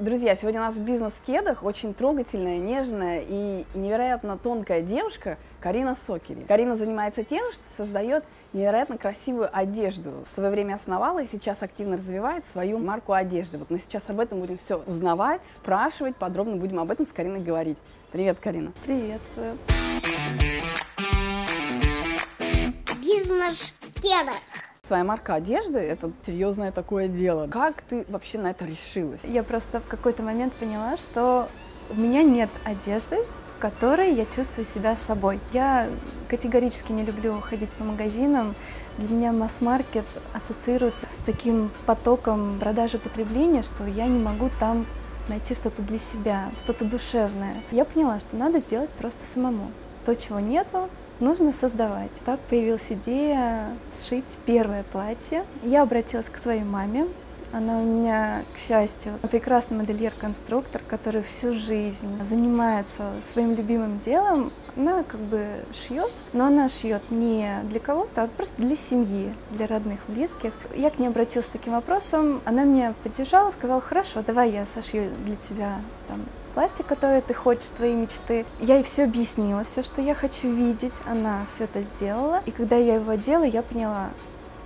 Друзья, сегодня у нас в бизнес-кедах очень трогательная, нежная и невероятно тонкая девушка Карина Сокери. Карина занимается тем, что создает невероятно красивую одежду. В свое время основала и сейчас активно развивает свою марку одежды. Вот мы сейчас об этом будем все узнавать, спрашивать, подробно будем об этом с Кариной говорить. Привет, Карина. Приветствую. Бизнес в кедах. Своя марка одежды – это серьезное такое дело. Как ты вообще на это решилась? Я просто в какой-то момент поняла, что у меня нет одежды, в которой я чувствую себя собой. Я категорически не люблю ходить по магазинам. Для меня масс-маркет ассоциируется с таким потоком продажи потребления, что я не могу там найти что-то для себя, что-то душевное. Я поняла, что надо сделать просто самому. То, чего нету, нужно создавать. Так появилась идея сшить первое платье. Я обратилась к своей маме. Она у меня, к счастью, прекрасный модельер-конструктор, который всю жизнь занимается своим любимым делом. Она как бы шьет, но она шьет не для кого-то, а просто для семьи, для родных, близких. Я к ней обратилась с таким вопросом, она меня поддержала, сказала, хорошо, давай я сошью для тебя там, платье, которое ты хочешь, твои мечты. Я ей все объяснила, все, что я хочу видеть, она все это сделала. И когда я его одела, я поняла,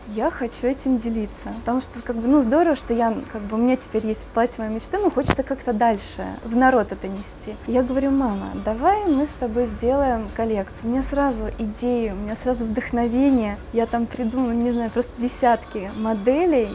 я хочу этим делиться. Потому что, как бы, ну, здорово, что я, как бы, у меня теперь есть платье моей мечты, но хочется как-то дальше, в народ это нести. Я говорю, мама, давай мы с тобой сделаем коллекцию. У меня сразу идеи, у меня сразу вдохновение. Я там придумала, не знаю, просто десятки моделей,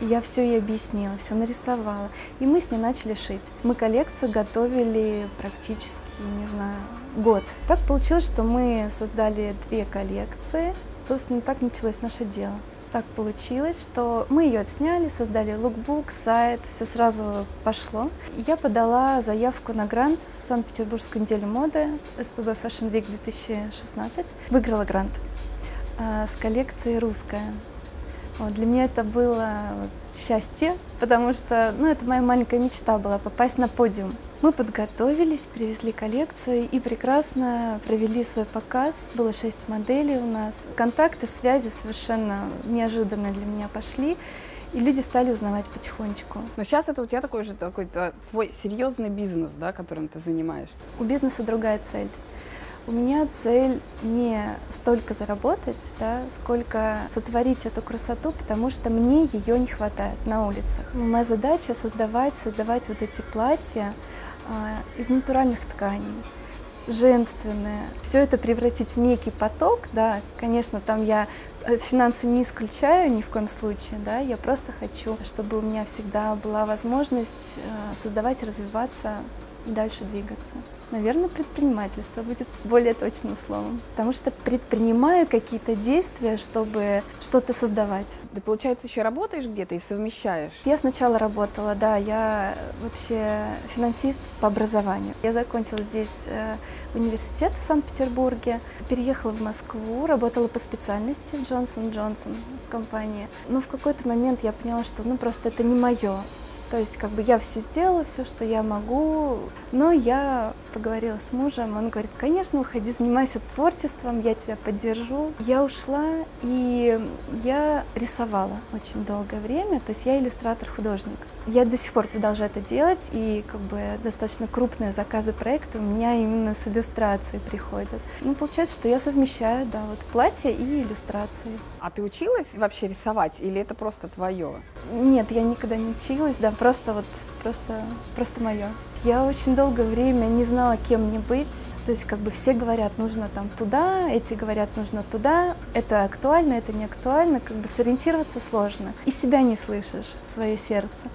я все ей объяснила, все нарисовала. И мы с ней начали шить. Мы коллекцию готовили практически, не знаю, год. Так получилось, что мы создали две коллекции. Собственно, так началось наше дело. Так получилось, что мы ее отсняли, создали лукбук, сайт, все сразу пошло. Я подала заявку на грант в Санкт-Петербургскую неделю моды СПБ Fashion Week 2016. Выиграла грант а, с коллекцией «Русская». Вот, для меня это было счастье, потому что ну, это моя маленькая мечта была попасть на подиум. Мы подготовились, привезли коллекцию и прекрасно провели свой показ. Было шесть моделей у нас. Контакты, связи совершенно неожиданно для меня пошли. И люди стали узнавать потихонечку. Но сейчас это у тебя такой же такой твой серьезный бизнес, да, которым ты занимаешься. У бизнеса другая цель. У меня цель не столько заработать, да, сколько сотворить эту красоту, потому что мне ее не хватает на улицах. Моя задача создавать, создавать вот эти платья а, из натуральных тканей, женственные. Все это превратить в некий поток, да, конечно, там я э, финансы не исключаю ни в коем случае, да, я просто хочу, чтобы у меня всегда была возможность э, создавать развиваться дальше двигаться. Наверное, предпринимательство будет более точным словом, потому что предпринимаю какие-то действия, чтобы что-то создавать. Ты, получается, еще работаешь где-то и совмещаешь? Я сначала работала, да, я вообще финансист по образованию. Я закончила здесь э, университет в Санкт-Петербурге, переехала в Москву, работала по специальности в Джонсон Джонсон компании. Но в какой-то момент я поняла, что ну просто это не мое. То есть как бы я все сделала, все, что я могу, но я поговорила с мужем, он говорит, конечно, уходи, занимайся творчеством, я тебя поддержу. Я ушла, и я рисовала очень долгое время, то есть я иллюстратор-художник. Я до сих пор продолжаю это делать, и как бы достаточно крупные заказы проекта у меня именно с иллюстрацией приходят. Ну, получается, что я совмещаю, да, вот платье и иллюстрации. А ты училась вообще рисовать, или это просто твое? Нет, я никогда не училась, да, просто вот, просто, просто мое. Я очень долгое время не знала, кем мне быть. То есть как бы все говорят, нужно там туда, эти говорят, нужно туда. Это актуально, это не актуально. Как бы сориентироваться сложно. И себя не слышишь, свое сердце.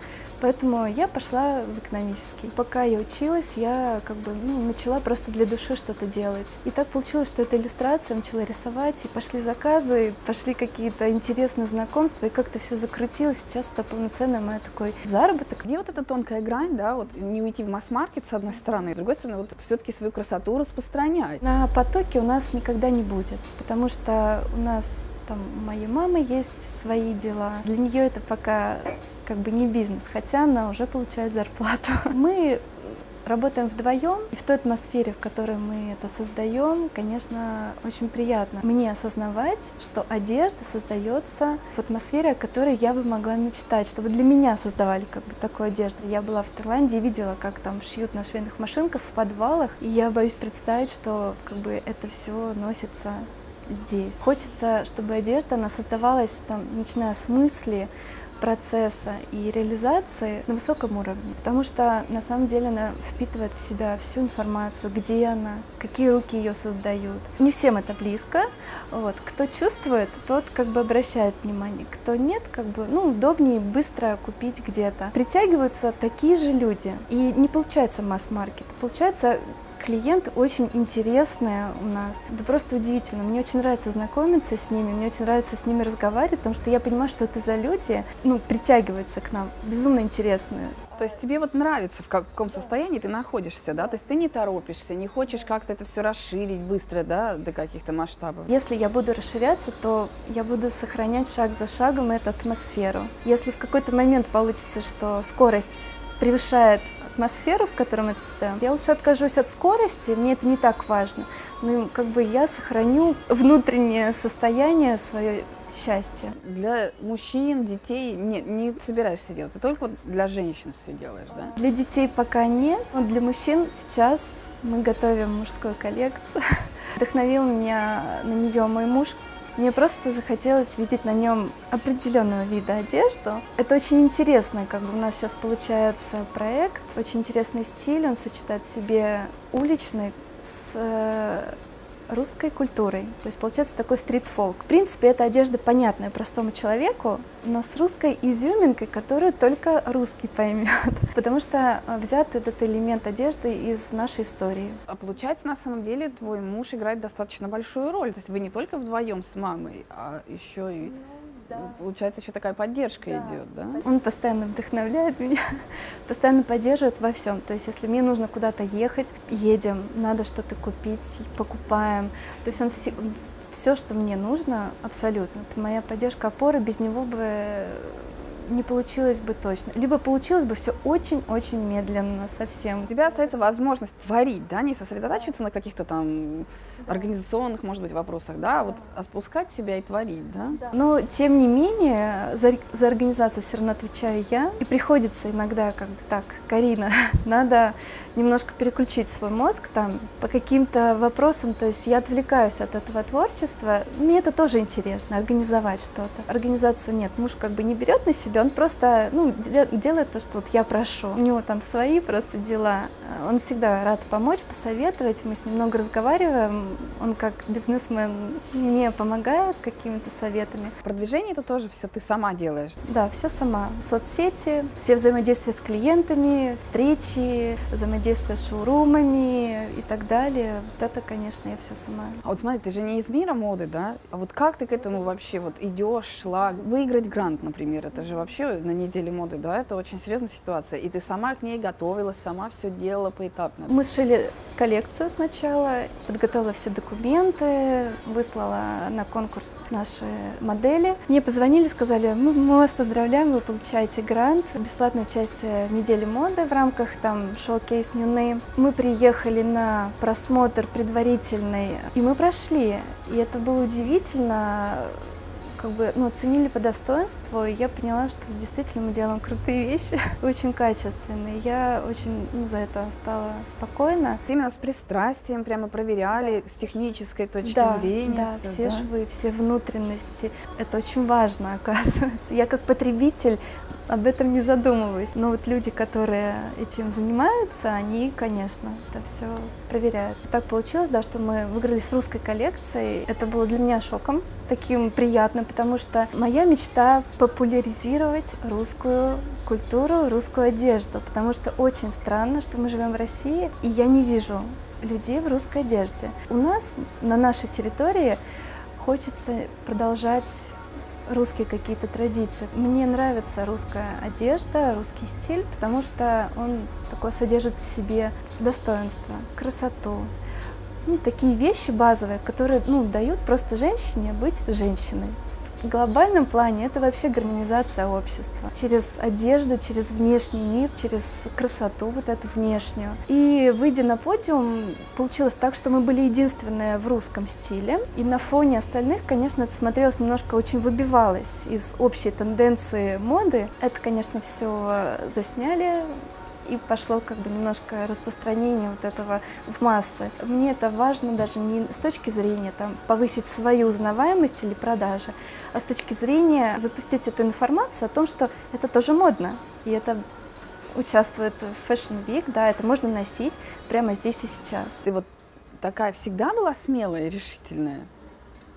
Поэтому я пошла в экономический. Пока я училась, я как бы ну, начала просто для души что-то делать. И так получилось, что эта иллюстрация начала рисовать, и пошли заказы, пошли какие-то интересные знакомства, и как-то все закрутилось. Сейчас это полноценный мой такой заработок. Где вот эта тонкая грань, да, вот не уйти в масс-маркет с одной стороны, с другой стороны, вот все-таки свою красоту распространять? На потоке у нас никогда не будет, потому что у нас там моей мамы есть свои дела. Для нее это пока как бы не бизнес, хотя она уже получает зарплату. Мы работаем вдвоем, и в той атмосфере, в которой мы это создаем, конечно, очень приятно мне осознавать, что одежда создается в атмосфере, о которой я бы могла мечтать, чтобы для меня создавали как бы такую одежду. Я была в Таиланде и видела, как там шьют на швейных машинках в подвалах, и я боюсь представить, что как бы это все носится здесь. Хочется, чтобы одежда, она создавалась там, начиная с мысли, процесса и реализации на высоком уровне, потому что на самом деле она впитывает в себя всю информацию, где она, какие руки ее создают. Не всем это близко. Вот. Кто чувствует, тот как бы обращает внимание. Кто нет, как бы, ну, удобнее быстро купить где-то. Притягиваются такие же люди. И не получается масс-маркет. Получается клиенты очень интересные у нас. Это просто удивительно. Мне очень нравится знакомиться с ними, мне очень нравится с ними разговаривать, потому что я понимаю, что это за люди, ну, притягиваются к нам, безумно интересные. То есть тебе вот нравится, в каком состоянии ты находишься, да? То есть ты не торопишься, не хочешь как-то это все расширить быстро, да, до каких-то масштабов? Если я буду расширяться, то я буду сохранять шаг за шагом эту атмосферу. Если в какой-то момент получится, что скорость превышает атмосферу, в котором это состоим, я лучше откажусь от скорости, мне это не так важно. Ну, как бы я сохраню внутреннее состояние свое счастье. Для мужчин, детей не, не собираешься делать, ты только вот для женщин все делаешь, да? Для детей пока нет, но для мужчин сейчас мы готовим мужскую коллекцию. Вдохновил меня на нее мой муж, мне просто захотелось видеть на нем определенного вида одежду. Это очень интересно, как бы у нас сейчас получается проект, очень интересный стиль, он сочетает в себе уличный с э, русской культурой. То есть получается такой стрит-фолк. В принципе, эта одежда понятная простому человеку, но с русской изюминкой, которую только русский поймет. Потому что а, взят этот элемент одежды из нашей истории. А получается, на самом деле, твой муж играет достаточно большую роль. То есть вы не только вдвоем с мамой, а еще и да. Получается, еще такая поддержка да. идет, да? Он постоянно вдохновляет меня, постоянно поддерживает во всем. То есть, если мне нужно куда-то ехать, едем, надо что-то купить, покупаем. То есть он все, все, что мне нужно, абсолютно. Это моя поддержка, опора. Без него бы не получилось бы точно. Либо получилось бы все очень-очень медленно совсем. У тебя остается возможность творить, да, не сосредотачиваться на каких-то там организационных, может быть, вопросах, да, вот спускать себя и творить, да? да. Но, тем не менее, за, за организацию все равно отвечаю я. И приходится иногда как бы так, Карина, надо немножко переключить свой мозг там по каким-то вопросам, то есть я отвлекаюсь от этого творчества, мне это тоже интересно, организовать что-то. Организацию нет, муж как бы не берет на себя, он просто ну, делает то, что вот я прошу. У него там свои просто дела, он всегда рад помочь, посоветовать, мы с ним много разговариваем, он как бизнесмен мне помогает какими-то советами. Продвижение это тоже все ты сама делаешь? Да, все сама. Соцсети, все взаимодействия с клиентами, встречи, взаимодействие с шоурумами и так далее. Вот это, конечно, я все сама. А вот смотри, ты же не из мира моды, да? А вот как ты к этому вообще вот идешь, шла? Выиграть грант, например, это же вообще на неделе моды, да? Это очень серьезная ситуация. И ты сама к ней готовилась, сама все делала поэтапно. Мы шили коллекцию сначала, подготовила все документы, выслала на конкурс наши модели. Мне позвонили, сказали, мы, мы вас поздравляем, вы получаете грант, бесплатную часть недели моды в рамках там шоу-кейс New Мы приехали на просмотр предварительный, и мы прошли. И это было удивительно, как бы, ну, оценили по достоинству, и я поняла, что действительно мы делаем крутые вещи, очень качественные. Я очень ну, за это стала спокойна. Именно с пристрастием прямо проверяли, да. с технической точки да, зрения. Да, все, да? швы, все внутренности. Это очень важно, оказывается. Я как потребитель об этом не задумываюсь. Но вот люди, которые этим занимаются, они, конечно, это все проверяют. Так получилось, да, что мы выиграли с русской коллекцией. Это было для меня шоком, таким приятным, потому что моя мечта популяризировать русскую культуру, русскую одежду, потому что очень странно, что мы живем в России, и я не вижу людей в русской одежде. У нас на нашей территории хочется продолжать русские какие-то традиции. Мне нравится русская одежда, русский стиль, потому что он такой содержит в себе достоинство, красоту. Ну, такие вещи базовые, которые ну, дают просто женщине быть женщиной. В глобальном плане это вообще гармонизация общества. Через одежду, через внешний мир, через красоту вот эту внешнюю. И выйдя на подиум, получилось так, что мы были единственные в русском стиле. И на фоне остальных, конечно, это смотрелось немножко очень выбивалось из общей тенденции моды. Это, конечно, все засняли, и пошло как бы немножко распространение вот этого в массы. Мне это важно даже не с точки зрения там, повысить свою узнаваемость или продажи, а с точки зрения запустить эту информацию о том, что это тоже модно, и это участвует в Fashion Week, да, это можно носить прямо здесь и сейчас. Ты вот такая всегда была смелая и решительная?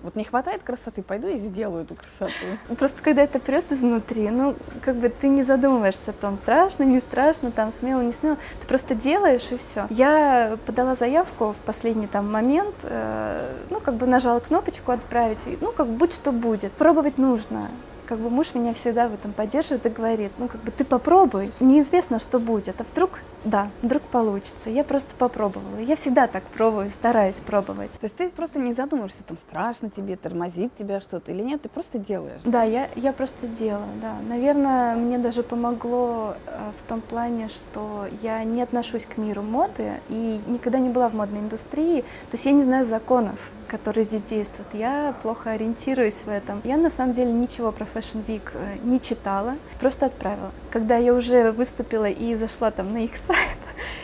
Вот не хватает красоты, пойду и сделаю эту красоту. Просто когда это прет изнутри, ну, как бы ты не задумываешься о том, страшно, не страшно, там, смело, не смело. Ты просто делаешь и все. Я подала заявку в последний там момент, э, ну, как бы нажала кнопочку отправить, ну, как будь что будет. Пробовать нужно как бы муж меня всегда в этом поддерживает и говорит, ну как бы ты попробуй, неизвестно, что будет, а вдруг, да, вдруг получится. Я просто попробовала. Я всегда так пробую, стараюсь пробовать. То есть ты просто не задумываешься, там страшно тебе, тормозит тебя что-то или нет, ты просто делаешь? Да, я, я просто делаю, да. Наверное, мне даже помогло э, в том плане, что я не отношусь к миру моды и никогда не была в модной индустрии, то есть я не знаю законов которые здесь действуют. Я плохо ориентируюсь в этом. Я на самом деле ничего про Fashion Week э, не читала, просто отправила. Когда я уже выступила и зашла там на их сайт,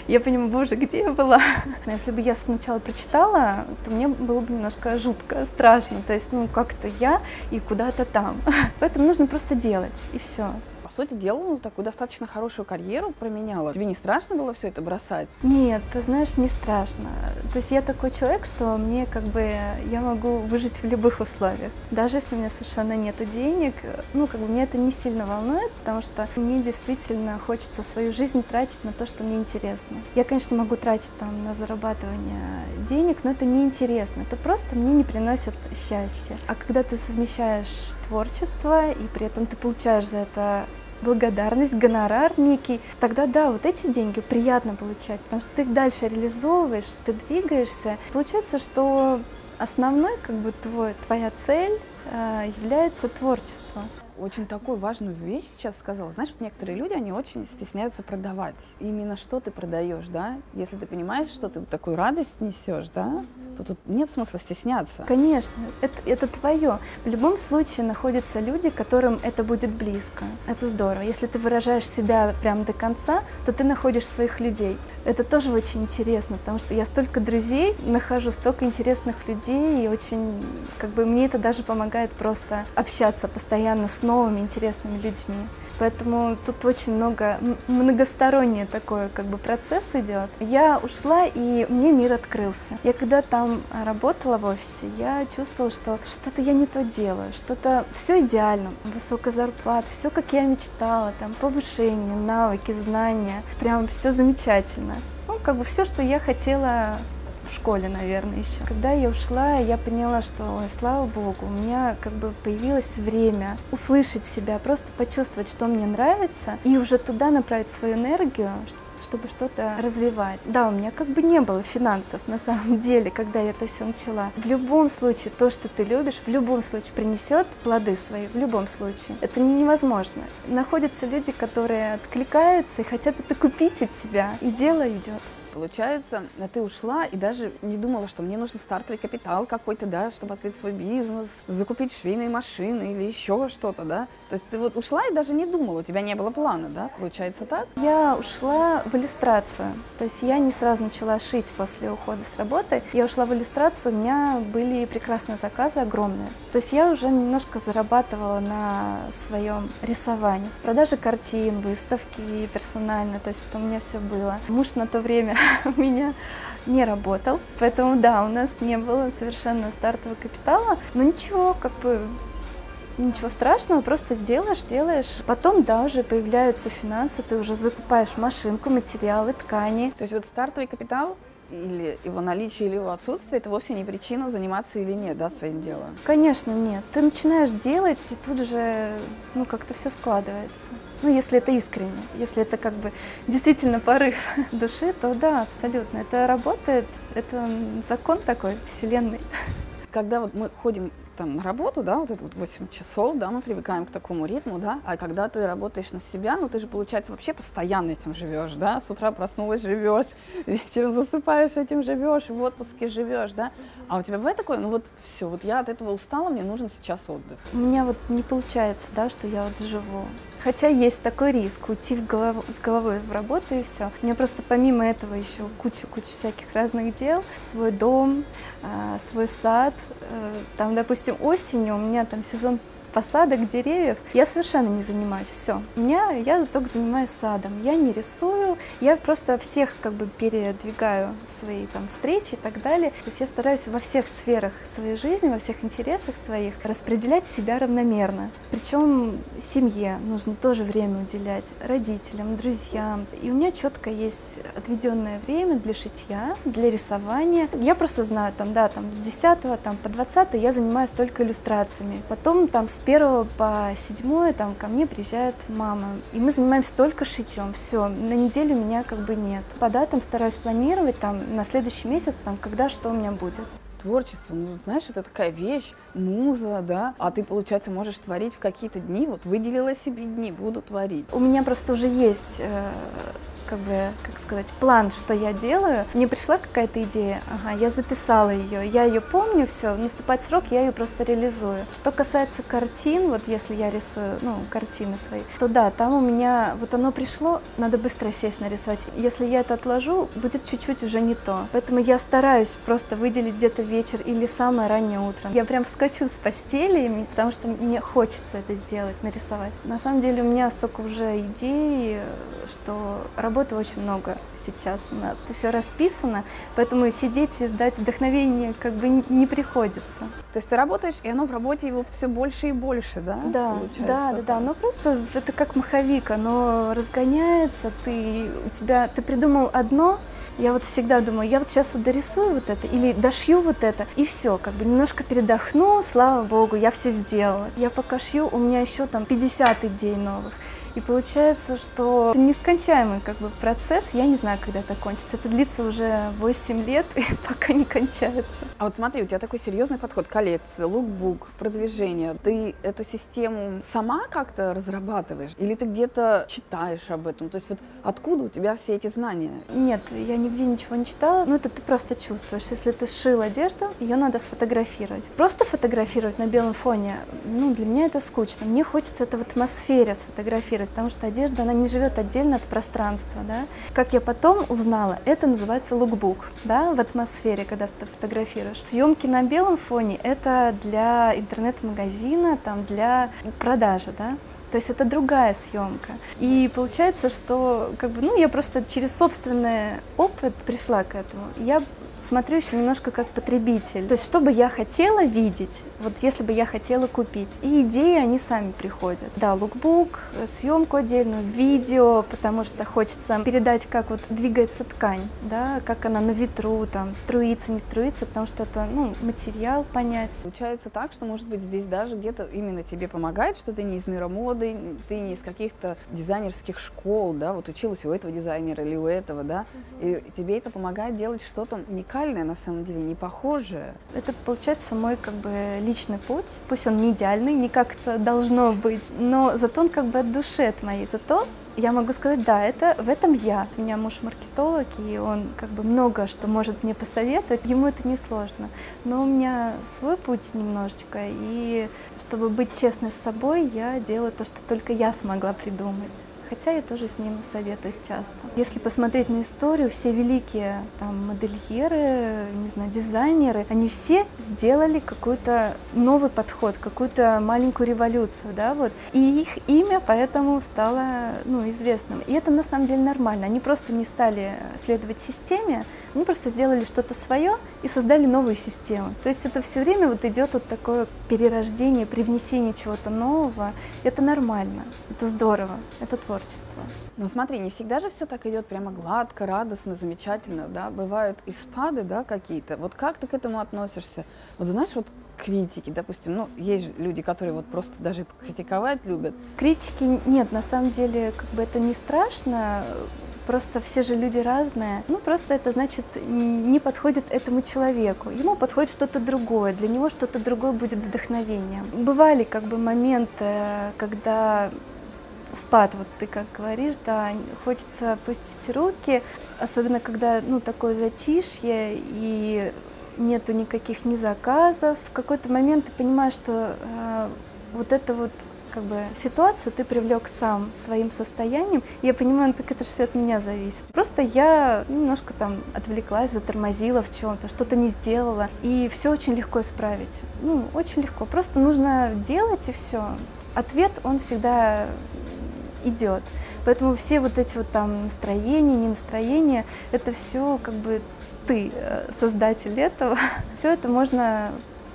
я понимаю, боже, где я была? Но если бы я сначала прочитала, то мне было бы немножко жутко, страшно. То есть, ну, как-то я и куда-то там. Поэтому нужно просто делать, и все сути дела, ну, такую достаточно хорошую карьеру променяла. Тебе не страшно было все это бросать? Нет, ты знаешь, не страшно. То есть я такой человек, что мне как бы, я могу выжить в любых условиях. Даже если у меня совершенно нет денег, ну, как бы меня это не сильно волнует, потому что мне действительно хочется свою жизнь тратить на то, что мне интересно. Я, конечно, могу тратить там на зарабатывание денег, но это не интересно. Это просто мне не приносит счастья. А когда ты совмещаешь творчество, и при этом ты получаешь за это благодарность, гонорар некий, тогда да, вот эти деньги приятно получать, потому что ты их дальше реализовываешь, ты двигаешься. Получается, что основной, как бы твой, твоя цель э, является творчество очень такую важную вещь сейчас сказала. Знаешь, некоторые люди, они очень стесняются продавать. Именно что ты продаешь, да? Если ты понимаешь, что ты вот такую радость несешь, да, то тут нет смысла стесняться. Конечно, это, это твое. В любом случае находятся люди, которым это будет близко. Это здорово. Если ты выражаешь себя прям до конца, то ты находишь своих людей. Это тоже очень интересно, потому что я столько друзей нахожу, столько интересных людей, и очень, как бы, мне это даже помогает просто общаться постоянно с новыми интересными людьми. Поэтому тут очень много, многосторонний такой как бы процесс идет. Я ушла, и мне мир открылся. Я когда там работала в офисе, я чувствовала, что что-то я не то делаю, что-то все идеально, высокая зарплата, все как я мечтала, там повышение, навыки, знания, прям все замечательно. Как бы все, что я хотела в школе, наверное, еще. Когда я ушла, я поняла, что, слава богу, у меня как бы появилось время услышать себя, просто почувствовать, что мне нравится, и уже туда направить свою энергию, чтобы что-то развивать. Да, у меня как бы не было финансов на самом деле, когда я это все начала. В любом случае, то, что ты любишь, в любом случае принесет плоды свои, в любом случае. Это невозможно. Находятся люди, которые откликаются и хотят это купить от тебя, и дело идет. Получается, ты ушла и даже не думала, что мне нужен стартовый капитал какой-то, да, чтобы открыть свой бизнес, закупить швейные машины или еще что-то, да. То есть ты вот ушла и даже не думала, у тебя не было плана, да? Получается так? Я ушла в иллюстрацию. То есть я не сразу начала шить после ухода с работы. Я ушла в иллюстрацию, у меня были прекрасные заказы, огромные. То есть я уже немножко зарабатывала на своем рисовании. Продажи картин, выставки персонально, то есть это у меня все было. Муж на то время у меня не работал, поэтому да, у нас не было совершенно стартового капитала, но ничего, как бы ничего страшного, просто делаешь, делаешь. Потом, да, уже появляются финансы, ты уже закупаешь машинку, материалы, ткани. То есть вот стартовый капитал или его наличие, или его отсутствие, это вовсе не причина заниматься или нет, да, своим делом? Конечно, нет. Ты начинаешь делать, и тут же, ну, как-то все складывается. Ну, если это искренне, если это как бы действительно порыв души, то да, абсолютно. Это работает, это закон такой вселенной. Когда вот мы ходим там на работу, да, вот это вот 8 часов, да, мы привыкаем к такому ритму, да, а когда ты работаешь на себя, ну ты же, получается, вообще постоянно этим живешь, да, с утра проснулась, живешь, вечером засыпаешь, этим живешь, в отпуске живешь, да, а у тебя бывает такое, ну вот все, вот я от этого устала, мне нужен сейчас отдых. У меня вот не получается, да, что я вот живу. Хотя есть такой риск уйти в голов... с головой в работу и все. У меня просто помимо этого еще куча-куча всяких разных дел. Свой дом, а, свой сад. Э, там, допустим, осенью у меня там сезон посадок деревьев я совершенно не занимаюсь. Все. Меня я только занимаюсь садом. Я не рисую, я просто всех как бы передвигаю свои там встречи и так далее. То есть я стараюсь во всех сферах своей жизни, во всех интересах своих распределять себя равномерно. Причем семье нужно тоже время уделять, родителям, друзьям. И у меня четко есть отведенное время для шитья, для рисования. Я просто знаю, там, да, там с 10 там, по 20 я занимаюсь только иллюстрациями. Потом там с первого по седьмое там ко мне приезжает мама, и мы занимаемся только шитьем, все, на неделю меня как бы нет. По датам стараюсь планировать там на следующий месяц, там, когда что у меня будет. Творчество, ну, знаешь, это такая вещь, муза, да, а ты, получается, можешь творить в какие-то дни, вот выделила себе дни, буду творить. У меня просто уже есть, э, как бы, как сказать, план, что я делаю. Мне пришла какая-то идея, ага, я записала ее, я ее помню, все, наступает срок, я ее просто реализую. Что касается картин, вот если я рисую, ну, картины свои, то да, там у меня, вот оно пришло, надо быстро сесть нарисовать. Если я это отложу, будет чуть-чуть уже не то. Поэтому я стараюсь просто выделить где-то вечер или самое раннее утро. Я прям вскочу с постели, потому что мне хочется это сделать, нарисовать. На самом деле у меня столько уже идей, что работы очень много сейчас у нас. Все расписано, поэтому сидеть и ждать вдохновения как бы не приходится. То есть ты работаешь, и оно в работе его все больше и больше, да? Да, да, да, да. Оно просто это как маховик, оно разгоняется, ты у тебя ты придумал одно, я вот всегда думаю, я вот сейчас вот дорисую вот это или дошью вот это, и все, как бы немножко передохну, слава богу, я все сделала. Я пока шью, у меня еще там 50 идей новых. И получается, что это нескончаемый как бы, процесс. Я не знаю, когда это кончится. Это длится уже 8 лет и пока не кончается. А вот смотри, у тебя такой серьезный подход. Коллекция, лукбук, продвижение. Ты эту систему сама как-то разрабатываешь? Или ты где-то читаешь об этом? То есть вот откуда у тебя все эти знания? Нет, я нигде ничего не читала. Ну, это ты просто чувствуешь. Если ты сшил одежду, ее надо сфотографировать. Просто фотографировать на белом фоне, ну, для меня это скучно. Мне хочется это в атмосфере сфотографировать фотографировать, потому что одежда, она не живет отдельно от пространства, да. Как я потом узнала, это называется лукбук, да, в атмосфере, когда ты фотографируешь. Съемки на белом фоне — это для интернет-магазина, там, для продажи, да. То есть это другая съемка. И получается, что как бы, ну, я просто через собственный опыт пришла к этому. Я смотрю еще немножко как потребитель. То есть, что бы я хотела видеть, вот если бы я хотела купить. И идеи, они сами приходят. Да, лукбук, съемку отдельную, видео, потому что хочется передать, как вот двигается ткань, да, как она на ветру, там, струится, не струится, потому что это, ну, материал понять. Получается так, что, может быть, здесь даже где-то именно тебе помогает, что ты не из мира моды, ты не из каких-то дизайнерских школ, да, вот училась у этого дизайнера или у этого, да, и тебе это помогает делать что-то уникальное, на самом деле, не похожее. Это, получается, мой как бы личный путь. Пусть он не идеальный, не как это должно быть, но зато он как бы от души от моей. Зато я могу сказать, да, это в этом я. У меня муж маркетолог, и он как бы много что может мне посоветовать. Ему это не сложно. Но у меня свой путь немножечко, и чтобы быть честной с собой, я делаю то, что только я смогла придумать хотя я тоже с ним советуюсь часто. Если посмотреть на историю, все великие там, модельеры, не знаю, дизайнеры, они все сделали какой-то новый подход, какую-то маленькую революцию, да, вот. И их имя поэтому стало, ну, известным. И это на самом деле нормально. Они просто не стали следовать системе, они просто сделали что-то свое и создали новую систему. То есть это все время вот идет вот такое перерождение, привнесение чего-то нового. Это нормально, это здорово, это творчество. Но смотри, не всегда же все так идет прямо гладко, радостно, замечательно, да? Бывают и спады, да, какие-то. Вот как ты к этому относишься? Вот знаешь, вот критики, допустим, ну, есть же люди, которые вот просто даже критиковать любят. Критики нет, на самом деле, как бы это не страшно Просто все же люди разные. Ну, просто это значит, не подходит этому человеку. Ему подходит что-то другое, для него что-то другое будет вдохновением. Бывали как бы моменты, когда спад, вот ты как говоришь, да, хочется опустить руки, особенно когда, ну, такое затишье и нету никаких ни заказов. В какой-то момент ты понимаешь, что э, вот это вот как бы ситуацию ты привлек сам своим состоянием. Я понимаю, ну, так это же все от меня зависит. Просто я немножко там отвлеклась, затормозила в чем-то, что-то не сделала. И все очень легко исправить. Ну, очень легко. Просто нужно делать и все. Ответ, он всегда идет. Поэтому все вот эти вот там настроения, не настроения, это все как бы ты э, создатель этого. Все это можно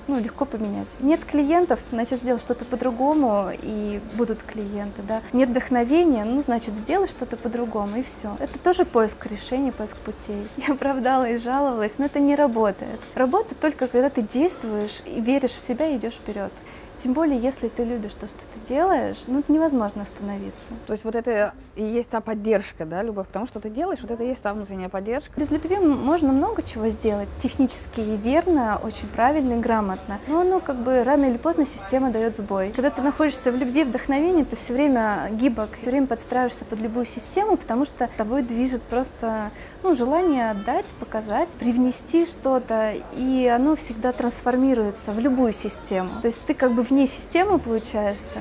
ну, легко поменять. Нет клиентов, значит, сделай что-то по-другому, и будут клиенты, да. Нет вдохновения, ну, значит, сделай что-то по-другому, и все. Это тоже поиск решений, поиск путей. Я оправдала и жаловалась, но это не работает. Работает только, когда ты действуешь, и веришь в себя и идешь вперед. Тем более, если ты любишь то, что ты делаешь, ну, это невозможно остановиться. То есть вот это и есть та поддержка, да, любовь к тому, что ты делаешь, вот это и есть та внутренняя поддержка. Без любви можно много чего сделать, технически и верно, очень правильно и грамотно. Но оно как бы рано или поздно система дает сбой. Когда ты находишься в любви, вдохновении, ты все время гибок, все время подстраиваешься под любую систему, потому что тобой движет просто ну, желание отдать, показать, привнести что-то, и оно всегда трансформируется в любую систему. То есть ты как бы вне системы получаешься,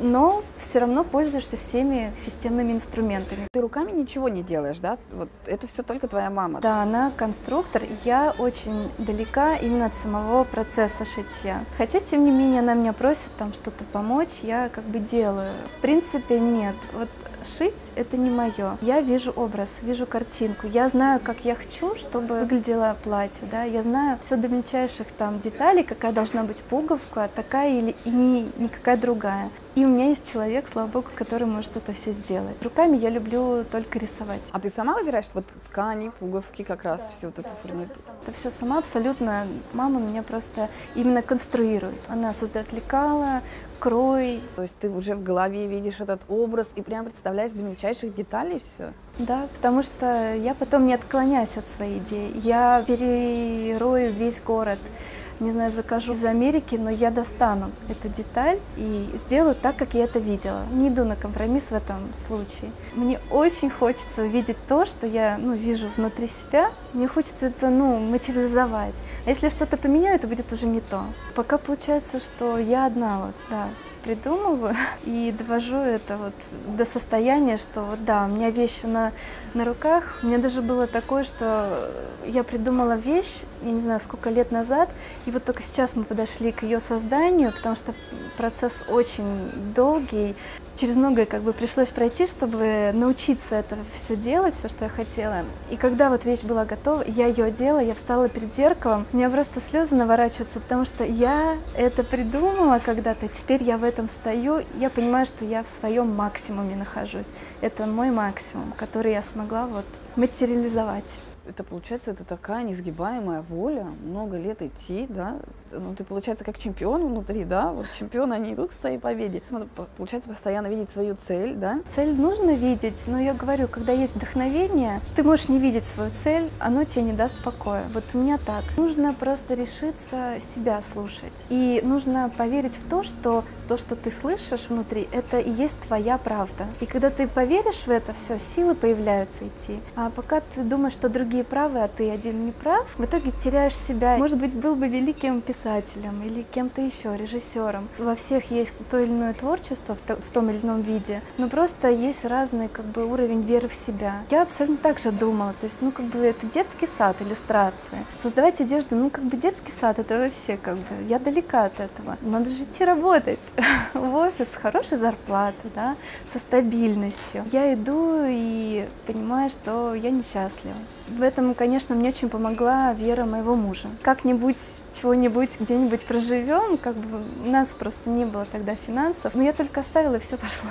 но все равно пользуешься всеми системными инструментами. Ты руками ничего не делаешь, да? Вот это все только твоя мама. Да, она конструктор. Я очень далека именно от самого процесса шитья. Хотя, тем не менее, она меня просит там что-то помочь, я как бы делаю. В принципе, нет. Вот шить это не мое. Я вижу образ, вижу картинку. Я знаю, как я хочу, чтобы выглядело платье. Да? Я знаю все до мельчайших там деталей, какая должна быть пуговка, такая или и не, никакая другая. И у меня есть человек, слава богу, который может это все сделать. Руками я люблю только рисовать. А ты сама выбираешь вот ткани, пуговки, как раз да, всю вот да, эту фурнитуру? Это все сама абсолютно. Мама меня просто именно конструирует. Она создает лекала, крой. То есть ты уже в голове видишь этот образ и прям представляешь до мельчайших деталей все? Да, потому что я потом не отклоняюсь от своей идеи. Я перерою весь город не знаю, закажу из Америки, но я достану эту деталь и сделаю так, как я это видела. Не иду на компромисс в этом случае. Мне очень хочется увидеть то, что я ну, вижу внутри себя. Мне хочется это ну, материализовать. А если что-то поменяю, это будет уже не то. Пока получается, что я одна вот, да, придумываю и довожу это вот до состояния, что вот да, у меня вещи на, на руках. У меня даже было такое, что я придумала вещь, я не знаю, сколько лет назад, и вот только сейчас мы подошли к ее созданию, потому что процесс очень долгий. Через многое как бы пришлось пройти, чтобы научиться это все делать, все, что я хотела. И когда вот вещь была готова, я ее одела, я встала перед зеркалом, у меня просто слезы наворачиваются, потому что я это придумала когда-то, теперь я в этом стою, я понимаю, что я в своем максимуме нахожусь. Это мой максимум, который я смогла вот материализовать это получается, это такая несгибаемая воля, много лет идти, да, ну ты, получается, как чемпион внутри, да, вот чемпионы, они идут к своей победе. Надо, получается, постоянно видеть свою цель, да? Цель нужно видеть, но я говорю, когда есть вдохновение, ты можешь не видеть свою цель, оно тебе не даст покоя. Вот у меня так. Нужно просто решиться себя слушать. И нужно поверить в то, что то, что ты слышишь внутри, это и есть твоя правда. И когда ты поверишь в это, все, силы появляются идти. А пока ты думаешь, что другие правы, а ты один не прав, в итоге теряешь себя. Может быть, был бы великим писателем, или кем-то еще, режиссером. Во всех есть то или иное творчество в, том или ином виде, но просто есть разный как бы уровень веры в себя. Я абсолютно так же думала, то есть, ну, как бы это детский сад, иллюстрация. Создавать одежду, ну, как бы детский сад, это вообще как бы, я далека от этого. Надо же идти работать в офис с хорошей зарплатой, да, со стабильностью. Я иду и понимаю, что я несчастлива. В этом, конечно, мне очень помогла вера моего мужа. Как-нибудь, чего-нибудь, где-нибудь проживем, как бы у нас просто не было тогда финансов. Но я только оставила, и все пошло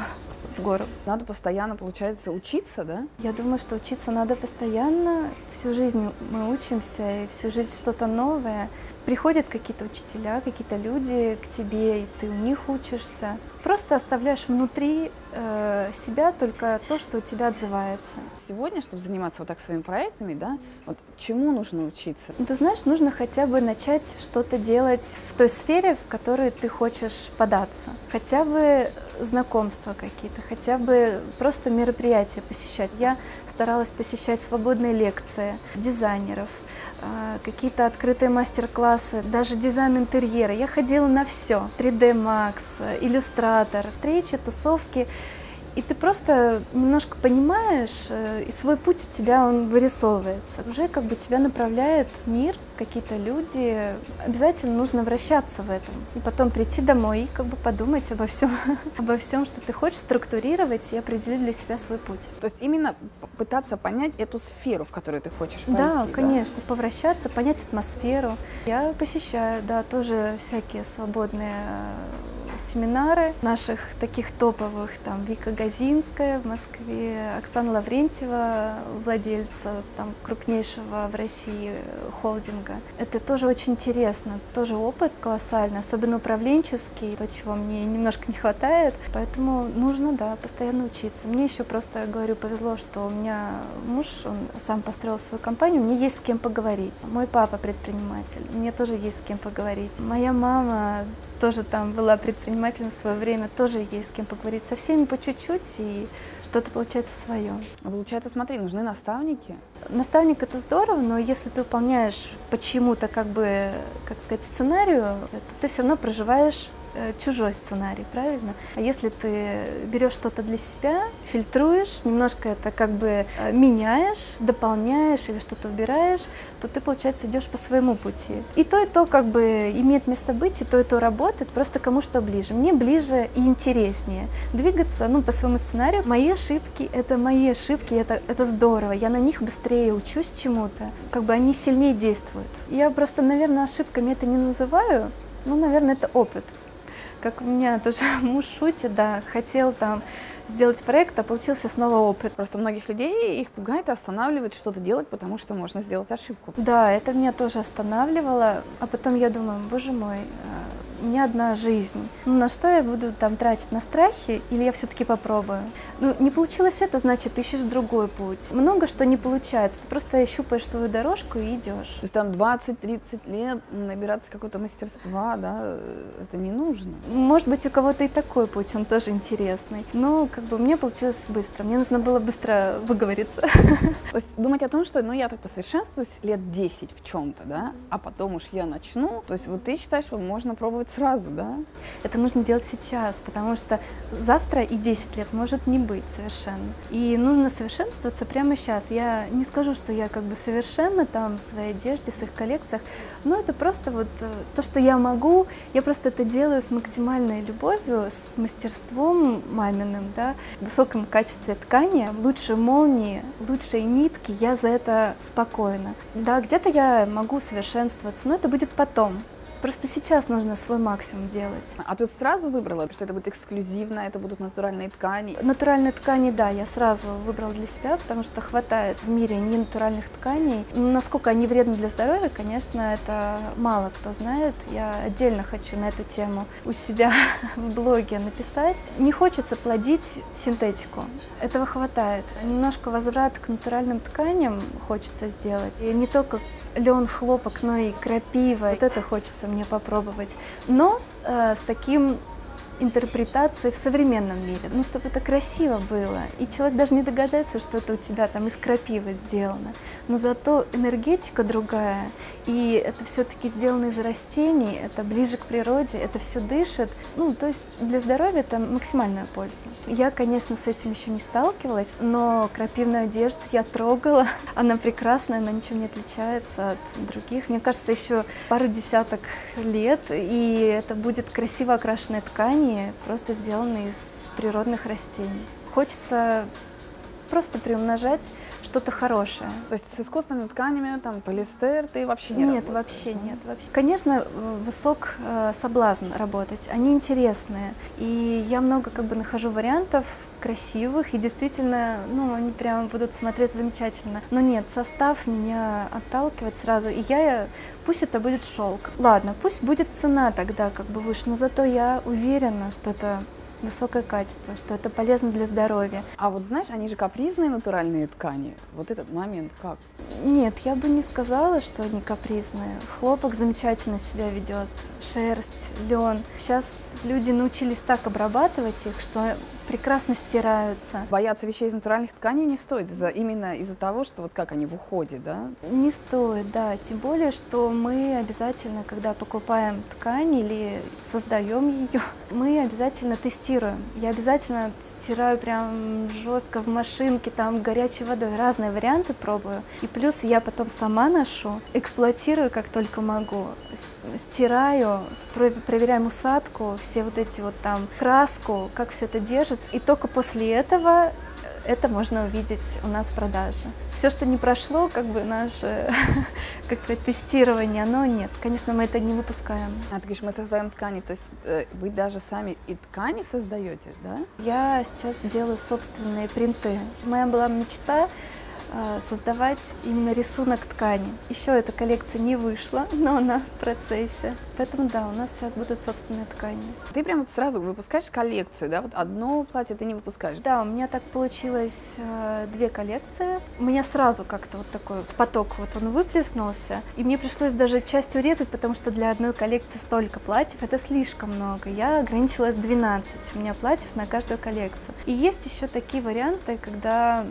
в гору. Надо постоянно, получается, учиться, да? Я думаю, что учиться надо постоянно. Всю жизнь мы учимся, и всю жизнь что-то новое. приходят какие-то учителя, какие-то люди к тебе, и ты у них учишься. Просто оставляешь внутри э, себя только то, что у тебя отзывается. Сегодня, чтобы заниматься вот так своими проектами, да, вот чему нужно учиться? Ну, ты знаешь, нужно хотя бы начать что-то делать в той сфере, в которой ты хочешь податься. Хотя бы знакомства какие-то, хотя бы просто мероприятия посещать. Я старалась посещать свободные лекции дизайнеров, а, какие-то открытые мастер-классы, даже дизайн интерьера. Я ходила на все. 3D Max, иллюстратор, встречи, тусовки. И ты просто немножко понимаешь, э, и свой путь у тебя он вырисовывается. Уже как бы тебя направляет мир, какие-то люди. Обязательно нужно вращаться в этом. И потом прийти домой и как бы подумать обо всем, обо всем, что ты хочешь, структурировать и определить для себя свой путь. То есть именно пытаться понять эту сферу, в которую ты хочешь пойти. Да, конечно, да? повращаться, понять атмосферу. Я посещаю, да, тоже всякие свободные семинары наших таких топовых, там Вика Газинская в Москве, Оксана Лаврентьева, владельца там крупнейшего в России холдинга. Это тоже очень интересно, тоже опыт колоссальный, особенно управленческий, то, чего мне немножко не хватает, поэтому нужно, да, постоянно учиться. Мне еще просто, говорю, повезло, что у меня муж, он сам построил свою компанию, мне есть с кем поговорить. Мой папа предприниматель, мне тоже есть с кем поговорить. Моя мама тоже там была предпринимателем в свое время, тоже есть с кем поговорить. Со всеми по чуть-чуть, и что-то получается свое. А получается, смотри, нужны наставники? Наставник это здорово, но если ты выполняешь почему-то как бы, как сказать, сценарию, то ты все равно проживаешь чужой сценарий, правильно? А если ты берешь что-то для себя, фильтруешь, немножко это как бы э, меняешь, дополняешь или что-то убираешь, то ты, получается, идешь по своему пути. И то, и то как бы имеет место быть, и то, и то работает, просто кому что ближе. Мне ближе и интереснее двигаться ну, по своему сценарию. Мои ошибки — это мои ошибки, это, это здорово. Я на них быстрее учусь чему-то, как бы они сильнее действуют. Я просто, наверное, ошибками это не называю, ну, наверное, это опыт как у меня тоже муж шутит, да, хотел там сделать проект, а получился снова опыт. Просто многих людей их пугает и останавливает что-то делать, потому что можно сделать ошибку. Да, это меня тоже останавливало, а потом я думаю, боже мой, у меня одна жизнь. Ну, на что я буду там тратить? На страхи или я все-таки попробую? Ну, не получилось это, значит, ищешь другой путь. Много что не получается. Ты просто щупаешь свою дорожку и идешь. То есть там 20-30 лет набираться какого-то мастерства, да, это не нужно. Может быть, у кого-то и такой путь, он тоже интересный. Но как бы мне получилось быстро. Мне нужно было быстро выговориться. То есть думать о том, что ну я так посовершенствуюсь лет 10 в чем-то, да, а потом уж я начну. То есть вот ты считаешь, что можно пробовать сразу, да? Это нужно делать сейчас, потому что завтра и 10 лет может не быть совершенно. И нужно совершенствоваться прямо сейчас. Я не скажу, что я как бы совершенно там в своей одежде, в своих коллекциях, но это просто вот э, то, что я могу, я просто это делаю с максимальной любовью, с мастерством маминым, да, в высоком качестве ткани, лучше молнии, лучшие нитки, я за это спокойна. Да, где-то я могу совершенствоваться, но это будет потом. Просто сейчас нужно свой максимум делать. А ты сразу выбрала, что это будет эксклюзивно, это будут натуральные ткани? Натуральные ткани, да, я сразу выбрала для себя, потому что хватает в мире ненатуральных тканей. Насколько они вредны для здоровья, конечно, это мало кто знает. Я отдельно хочу на эту тему у себя в блоге написать. Не хочется плодить синтетику. Этого хватает. Немножко возврат к натуральным тканям хочется сделать. И не только лен, хлопок, но и крапива. Вот это хочется мне попробовать. Но э, с таким интерпретации в современном мире, ну, чтобы это красиво было. И человек даже не догадается, что это у тебя там из крапивы сделано. Но зато энергетика другая, и это все-таки сделано из растений, это ближе к природе, это все дышит. Ну, то есть для здоровья это максимальная польза. Я, конечно, с этим еще не сталкивалась, но крапивную одежду я трогала. Она прекрасная, она ничем не отличается от других. Мне кажется, еще пару десяток лет, и это будет красиво окрашенная ткань, растения, просто сделаны из природных растений. Хочется просто приумножать что-то хорошее. То есть с искусственными тканями, там, полиэстер, ты вообще не Нет, работаешь? вообще нет. Вообще. Конечно, высок э, соблазн работать, они интересные. И я много как бы нахожу вариантов, красивых, и действительно, ну, они прям будут смотреться замечательно. Но нет, состав меня отталкивает сразу, и я, пусть это будет шелк. Ладно, пусть будет цена тогда как бы выше, но зато я уверена, что это высокое качество, что это полезно для здоровья. А вот знаешь, они же капризные натуральные ткани. Вот этот момент как? Нет, я бы не сказала, что они капризные. Хлопок замечательно себя ведет, шерсть, лен. Сейчас люди научились так обрабатывать их, что прекрасно стираются. Бояться вещей из натуральных тканей не стоит, именно из-за того, что вот как они в уходе, да? Не стоит, да. Тем более, что мы обязательно, когда покупаем ткань или создаем ее, мы обязательно тестируем. Я обязательно стираю прям жестко в машинке, там горячей водой, разные варианты пробую. И плюс я потом сама ношу, эксплуатирую как только могу, стираю, проверяю усадку, все вот эти вот там краску, как все это держит, месяц, и только после этого это можно увидеть у нас в продаже. Все, что не прошло, как бы наше, как сказать, тестирование, оно нет. Конечно, мы это не выпускаем. А ты говоришь, мы создаем ткани, то есть э, вы даже сами и ткани создаете, да? Я сейчас делаю собственные принты. Моя была мечта создавать именно рисунок ткани. Еще эта коллекция не вышла, но она в процессе. Поэтому да, у нас сейчас будут собственные ткани. Ты прямо сразу выпускаешь коллекцию, да? Вот одно платье ты не выпускаешь? Да, у меня так получилось э, две коллекции. У меня сразу как-то вот такой вот поток вот он выплеснулся. И мне пришлось даже часть урезать, потому что для одной коллекции столько платьев, это слишком много. Я ограничилась 12 у меня платьев на каждую коллекцию. И есть еще такие варианты, когда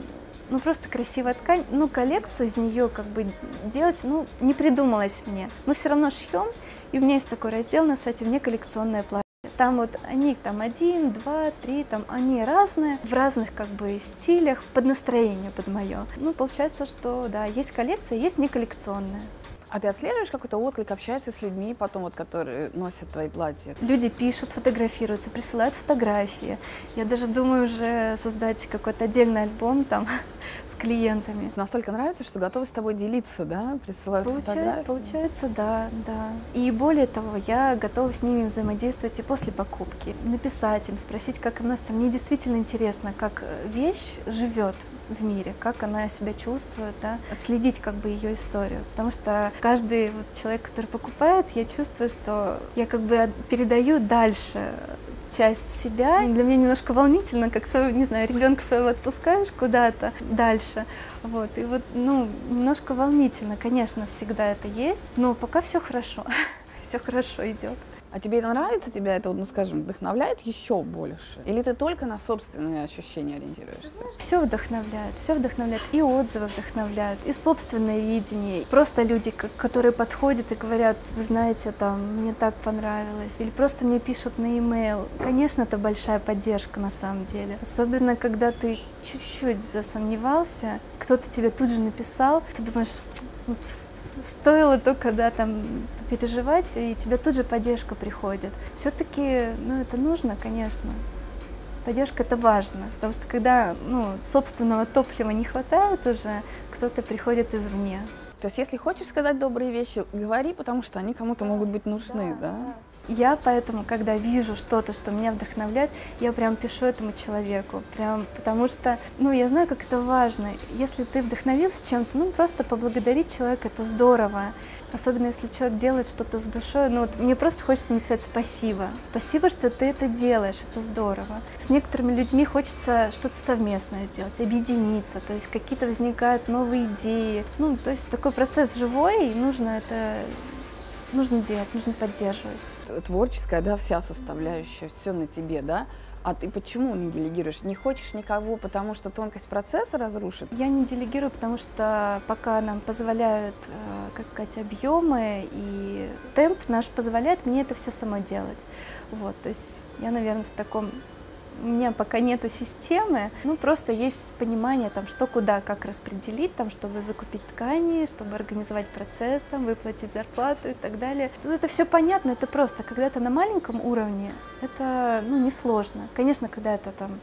ну просто красивая ткань, ну коллекцию из нее как бы делать, ну не придумалось мне. Мы все равно шьем, и у меня есть такой раздел на сайте «Мне коллекционное платье». Там вот они там один, два, три, там они разные, в разных как бы стилях, под настроение, под мое. Ну, получается, что да, есть коллекция, есть не коллекционная. А ты отслеживаешь какой-то отклик, общаешься с людьми потом, вот, которые носят твои платья? Люди пишут, фотографируются, присылают фотографии. Я даже думаю уже создать какой-то отдельный альбом там с клиентами. Настолько нравится, что готовы с тобой делиться, да? Присылают Получается, фотографии? Получается, да, да. И более того, я готова с ними взаимодействовать и после покупки. Написать им, спросить, как им носится. Мне действительно интересно, как вещь живет в мире, как она себя чувствует, да, отследить как бы ее историю. Потому что каждый вот человек, который покупает, я чувствую, что я как бы передаю дальше часть себя. Для меня немножко волнительно, как своего, не знаю, ребенка своего отпускаешь куда-то дальше. Вот, и вот, ну, немножко волнительно, конечно, всегда это есть, но пока все хорошо, все хорошо идет. А тебе это нравится? Тебя это, ну скажем, вдохновляет еще больше? Или ты только на собственные ощущения ориентируешься? Все вдохновляет, все вдохновляет. И отзывы вдохновляют, и собственное видение. Просто люди, которые подходят и говорят, вы знаете, там, мне так понравилось. Или просто мне пишут на e-mail. Конечно, это большая поддержка на самом деле. Особенно, когда ты чуть-чуть засомневался, кто-то тебе тут же написал, ты думаешь, вот стоило только, да, там, переживать, и тебе тут же поддержка приходит. Все-таки, ну, это нужно, конечно. Поддержка это важно, потому что когда, ну, собственного топлива не хватает уже, кто-то приходит извне. То есть, если хочешь сказать добрые вещи, говори, потому что они кому-то могут быть нужны, да? да? Я поэтому, когда вижу что-то, что меня вдохновляет, я прям пишу этому человеку, прям потому что, ну, я знаю, как это важно. Если ты вдохновился чем-то, ну, просто поблагодарить человека, это здорово. Особенно если человек делает что-то с душой, ну вот мне просто хочется написать спасибо. Спасибо, что ты это делаешь, это здорово. С некоторыми людьми хочется что-то совместное сделать, объединиться, то есть какие-то возникают новые идеи. Ну, то есть такой процесс живой, и нужно это нужно делать, нужно поддерживать. Творческая, да, вся составляющая, все на тебе, да? А ты почему не делегируешь? Не хочешь никого, потому что тонкость процесса разрушит? Я не делегирую, потому что пока нам позволяют, э, как сказать, объемы и темп наш позволяет мне это все само делать. Вот, то есть я, наверное, в таком у меня пока нету системы, ну просто есть понимание, там, что куда, как распределить, там, чтобы закупить ткани, чтобы организовать процесс, там, выплатить зарплату и так далее. Тут это все понятно, это просто. Когда это на маленьком уровне, это ну, несложно. Конечно, когда это там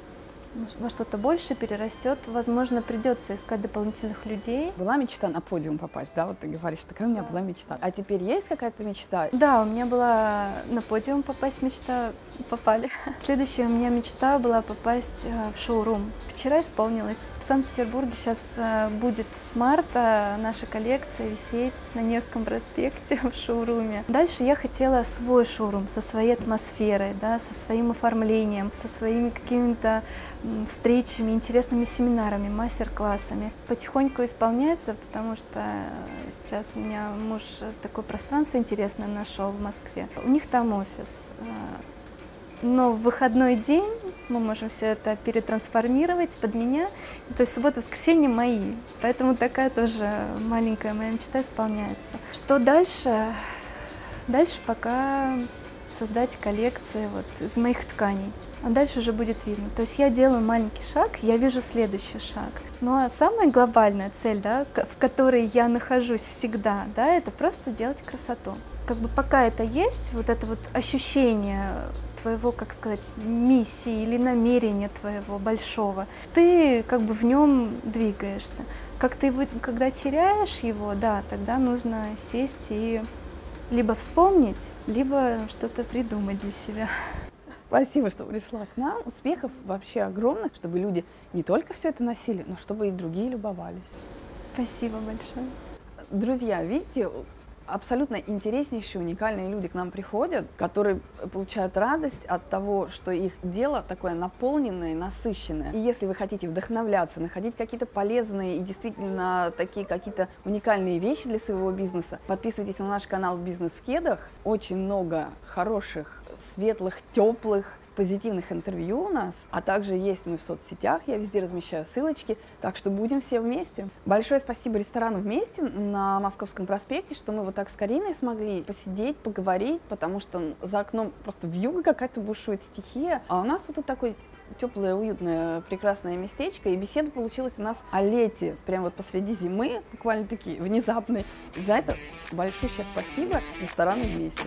во что-то больше перерастет, возможно, придется искать дополнительных людей. Была мечта на подиум попасть, да? Вот ты говоришь, такая у меня была мечта. А теперь есть какая-то мечта? Да, у меня была на подиум попасть мечта, попали. Следующая у меня мечта была попасть э, в шоурум. Вчера исполнилось. В Санкт-Петербурге сейчас э, будет с марта наша коллекция висеть на Невском проспекте в шоуруме. Дальше я хотела свой шоурум со своей атмосферой, да, со своим оформлением, со своими какими-то встречами, интересными семинарами, мастер-классами. Потихоньку исполняется, потому что сейчас у меня муж такое пространство интересное нашел в Москве. У них там офис. Э, но в выходной день мы можем все это перетрансформировать под меня. То есть суббота, воскресенье мои. Поэтому такая тоже маленькая моя мечта исполняется. Что дальше? Дальше пока создать коллекции вот из моих тканей. А дальше уже будет видно. То есть я делаю маленький шаг, я вижу следующий шаг. Ну а самая глобальная цель, да, в которой я нахожусь всегда, да, это просто делать красоту. Как бы пока это есть, вот это вот ощущение твоего, как сказать, миссии или намерения твоего большого, ты как бы в нем двигаешься. Как ты его, когда теряешь его, да, тогда нужно сесть и либо вспомнить, либо что-то придумать для себя. Спасибо, что пришла к нам. Успехов вообще огромных, чтобы люди не только все это носили, но чтобы и другие любовались. Спасибо большое. Друзья, видите, абсолютно интереснейшие, уникальные люди к нам приходят, которые получают радость от того, что их дело такое наполненное, насыщенное. И если вы хотите вдохновляться, находить какие-то полезные и действительно такие какие-то уникальные вещи для своего бизнеса, подписывайтесь на наш канал «Бизнес в кедах». Очень много хороших, светлых, теплых, позитивных интервью у нас, а также есть мы в соцсетях, я везде размещаю ссылочки, так что будем все вместе. Большое спасибо ресторану «Вместе» на Московском проспекте, что мы вот так с Кариной смогли посидеть, поговорить, потому что за окном просто вьюга какая-то бушует стихия, а у нас вот тут такой теплое, уютное, прекрасное местечко, и беседа получилась у нас о лете, прям вот посреди зимы, буквально такие внезапные. За это большое спасибо ресторану «Вместе».